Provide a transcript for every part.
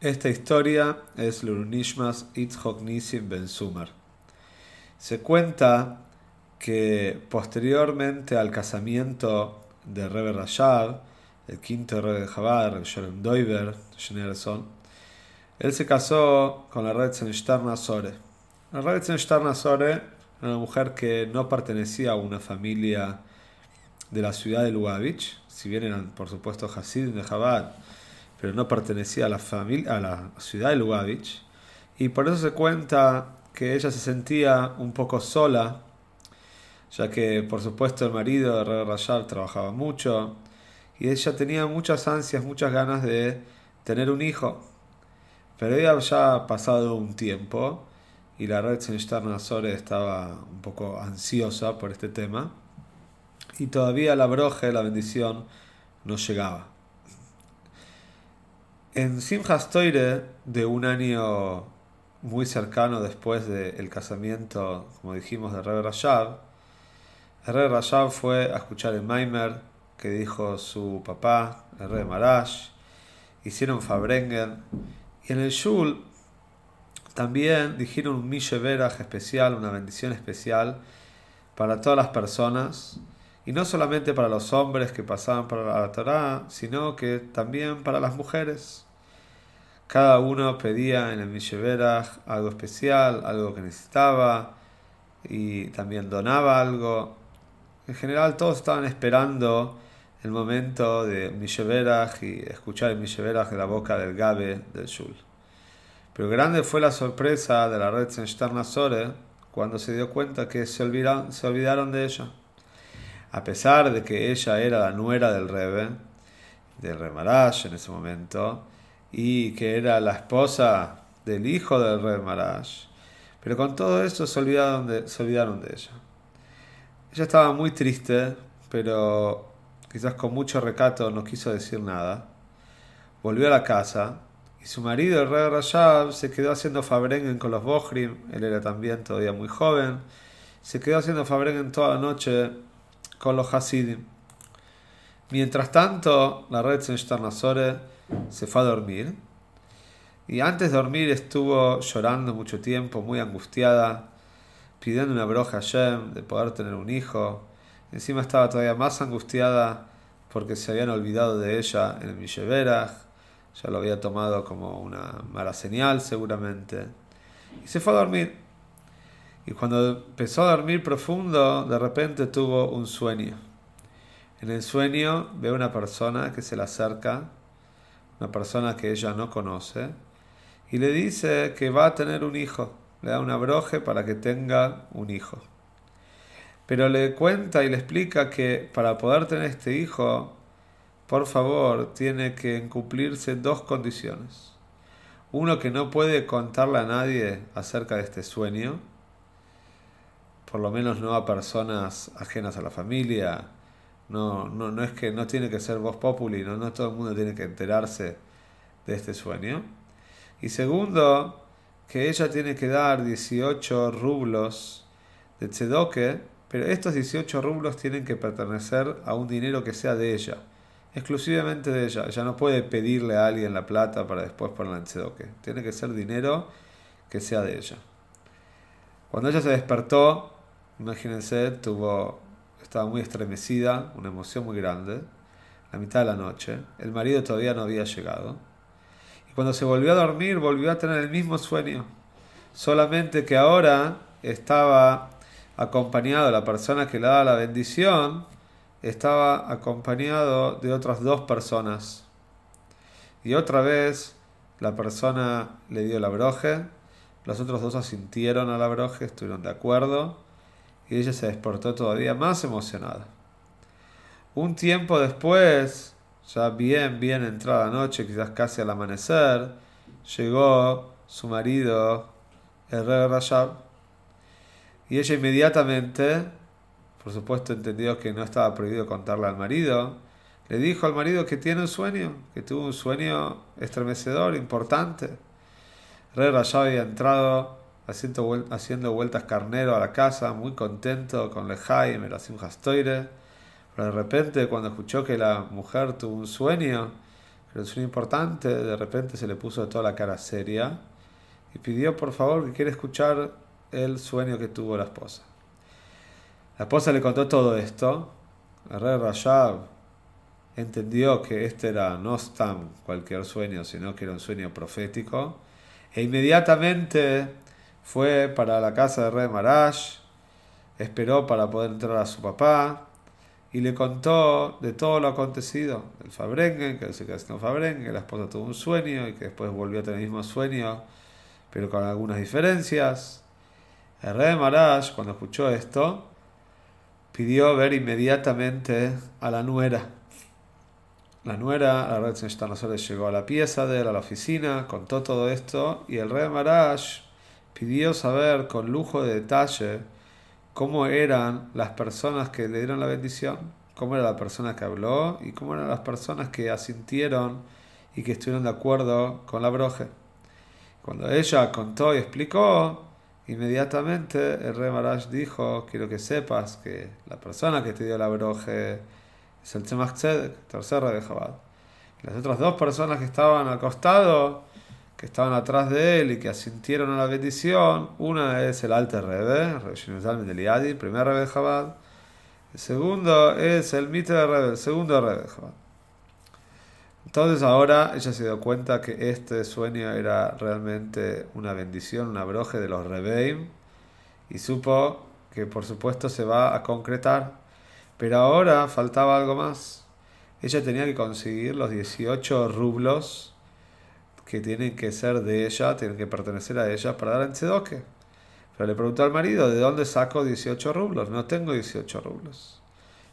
Esta historia es Lurunishmas Itzhok Nisim Ben Sumer. Se cuenta que posteriormente al casamiento de Rebbe Rashab, el quinto Rebbe de Chabad, Sholem Doiber, él se casó con la Retzenstein Nazore. La Retzenstein Nazore era una mujer que no pertenecía a una familia de la ciudad de Lubavitch, si bien eran por supuesto Hasidim de Chabad, pero no pertenecía a la, familia, a la ciudad de Lubavitch. Y por eso se cuenta que ella se sentía un poco sola, ya que por supuesto el marido de Rashab trabajaba mucho y ella tenía muchas ansias, muchas ganas de tener un hijo. Pero ella ya ha pasado un tiempo y la red Azore estaba un poco ansiosa por este tema y todavía la broje, la bendición, no llegaba. En Simchas Toire, de un año muy cercano después del casamiento, como dijimos, de Rebbe Rashab, Rebbe Rashab fue a escuchar el Maimer que dijo su papá, el Rebbe Marash, hicieron Fabrengen, y en el Shul también dijeron un Misheverach especial, una bendición especial para todas las personas, y no solamente para los hombres que pasaban por la Torah, sino que también para las mujeres. Cada uno pedía en el Misheverach algo especial, algo que necesitaba y también donaba algo. En general todos estaban esperando el momento de Misheverach y escuchar el Misheverach de la boca del Gabe del Shul. Pero grande fue la sorpresa de la red Sore cuando se dio cuenta que se olvidaron, se olvidaron de ella. A pesar de que ella era la nuera del Rebe, del Remarash en ese momento, y que era la esposa del hijo del rey Marash. Pero con todo eso se olvidaron, de, se olvidaron de ella. Ella estaba muy triste, pero quizás con mucho recato no quiso decir nada. Volvió a la casa y su marido, el rey Rashab, se quedó haciendo fabrengen con los Bohrim. Él era también todavía muy joven. Se quedó haciendo fabrengen toda la noche con los Hasidim. Mientras tanto, la red Nazore se fue a dormir. Y antes de dormir estuvo llorando mucho tiempo, muy angustiada, pidiendo una broja a Shem de poder tener un hijo. Encima estaba todavía más angustiada porque se habían olvidado de ella en el Misheverach. Ya lo había tomado como una mala señal, seguramente. Y se fue a dormir. Y cuando empezó a dormir profundo, de repente tuvo un sueño. En el sueño ve una persona que se le acerca una persona que ella no conoce, y le dice que va a tener un hijo, le da una broje para que tenga un hijo. Pero le cuenta y le explica que para poder tener este hijo, por favor, tiene que cumplirse dos condiciones. Uno, que no puede contarle a nadie acerca de este sueño, por lo menos no a personas ajenas a la familia, no, no, no es que no tiene que ser voz populi, no, no todo el mundo tiene que enterarse de este sueño. Y segundo, que ella tiene que dar 18 rublos de tzedoke, pero estos 18 rublos tienen que pertenecer a un dinero que sea de ella, exclusivamente de ella. Ella no puede pedirle a alguien la plata para después ponerla en tzedoke. Tiene que ser dinero que sea de ella. Cuando ella se despertó, imagínense, tuvo estaba muy estremecida, una emoción muy grande, la mitad de la noche. El marido todavía no había llegado. Y cuando se volvió a dormir, volvió a tener el mismo sueño. Solamente que ahora estaba acompañado, la persona que le daba la bendición, estaba acompañado de otras dos personas. Y otra vez la persona le dio la broje, los otros dos asintieron a la broje, estuvieron de acuerdo y ella se despertó todavía más emocionada. Un tiempo después, ya bien, bien entrada la noche, quizás casi al amanecer, llegó su marido, el rey Rashab. Y ella inmediatamente, por supuesto entendió que no estaba prohibido contarle al marido, le dijo al marido que tiene un sueño, que tuvo un sueño estremecedor, importante. Rey Rashab había entrado haciendo, vueltas carnero a la casa, muy contento con Lejaim, el Asim Hastoire. Pero de repente, cuando escuchó que la mujer tuvo un sueño, que era un sueño importante, de repente se le puso toda la cara seria y pidió por favor que quiera escuchar el sueño que tuvo la esposa. La esposa le contó todo esto. El rey Rashab entendió que este era no tan cualquier sueño, sino que era un sueño profético. E inmediatamente fue para la casa del rey Marash, esperó para poder entrar a su papá y le contó de todo lo acontecido. El Fabrengen, que se quedó Fabrengen, que la esposa tuvo un sueño y que después volvió a tener el mismo sueño, pero con algunas diferencias. El rey Marash, cuando escuchó esto, pidió ver inmediatamente a la nuera. La nuera, la red llegó a la pieza de él, a la oficina, contó todo esto y el rey Marash pidió saber con lujo de detalle cómo eran las personas que le dieron la bendición, cómo era la persona que habló y cómo eran las personas que asintieron y que estuvieron de acuerdo con la broje. Cuando ella contó y explicó, inmediatamente el rey Marash dijo, quiero que sepas que la persona que te dio la broje es el Tzemach Tzedek, tercer rey de Jabal. Las otras dos personas que estaban al costado que estaban atrás de él y que asintieron a la bendición. Una es el Alter Rebbe, el primer Rebbe de Chabad. El segundo es el Mitre Rebbe, el segundo Rebbe de Chabad. Entonces ahora ella se dio cuenta que este sueño era realmente una bendición, una broje de los Rebbeim y supo que por supuesto se va a concretar. Pero ahora faltaba algo más. Ella tenía que conseguir los 18 rublos que tienen que ser de ella, tienen que pertenecer a ella para dar en Tzedoke. Pero le preguntó al marido, ¿de dónde saco 18 rublos? No tengo 18 rublos.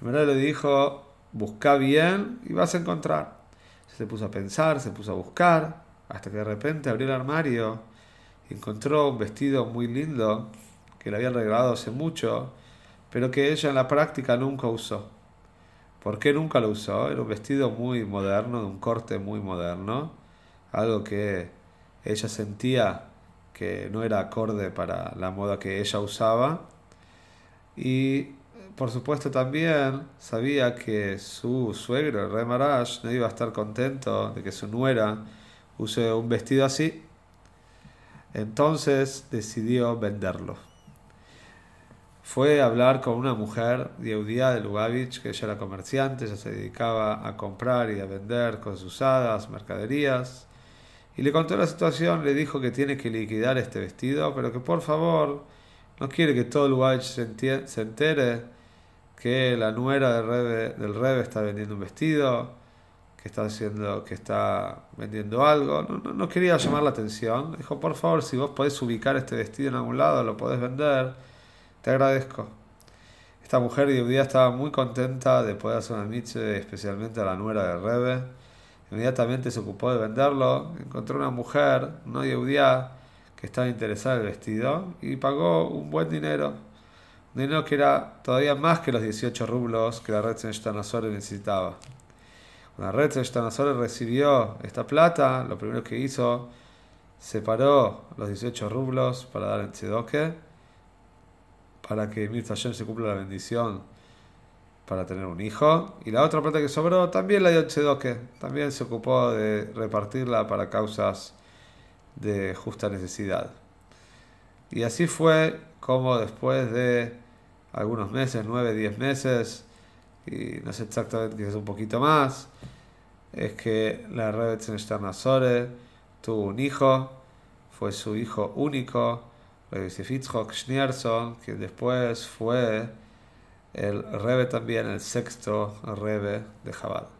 El marido le dijo, busca bien y vas a encontrar. Se puso a pensar, se puso a buscar, hasta que de repente abrió el armario y encontró un vestido muy lindo que le habían regalado hace mucho, pero que ella en la práctica nunca usó. ¿Por qué nunca lo usó? Era un vestido muy moderno, de un corte muy moderno algo que ella sentía que no era acorde para la moda que ella usaba. Y por supuesto también sabía que su suegro, el rey no iba a estar contento de que su nuera use un vestido así. Entonces decidió venderlo. Fue a hablar con una mujer Yeudía de Lubavitch, que ella era comerciante, ella se dedicaba a comprar y a vender cosas usadas, mercaderías y le contó la situación, le dijo que tiene que liquidar este vestido, pero que por favor no quiere que todo el lugar se, entere que la nuera del Rebe, del Rebe está vendiendo un vestido, que está haciendo, que está vendiendo algo. No, no, quería llamar la atención. Dijo, por favor, si vos podés ubicar este vestido en algún lado, lo podés vender, te agradezco. Esta mujer de día estaba muy contenta de poder hacer una mitzvah, especialmente a la nuera del Rebe Inmediatamente se ocupó de venderlo, encontró una mujer no judía que estaba interesada en el vestido y pagó un buen dinero. Dinero que era todavía más que los 18 rublos que la red Shtanazore necesitaba. Cuando la red Shtanazore recibió esta plata, lo primero que hizo, separó los 18 rublos para dar en Tzedoke, para que Mir se cumpla la bendición para tener un hijo. Y la otra plata que sobró también la dio Tzedoke. También se ocupó de repartirla para causas de justa necesidad. Y así fue como después de algunos meses, nueve, diez meses, y no sé exactamente, quizás un poquito más, es que la Rebbe Sore tuvo un hijo, fue su hijo único, Rebbe Schneerson, que después fue el Rebe también, el sexto Rebe de Jabal.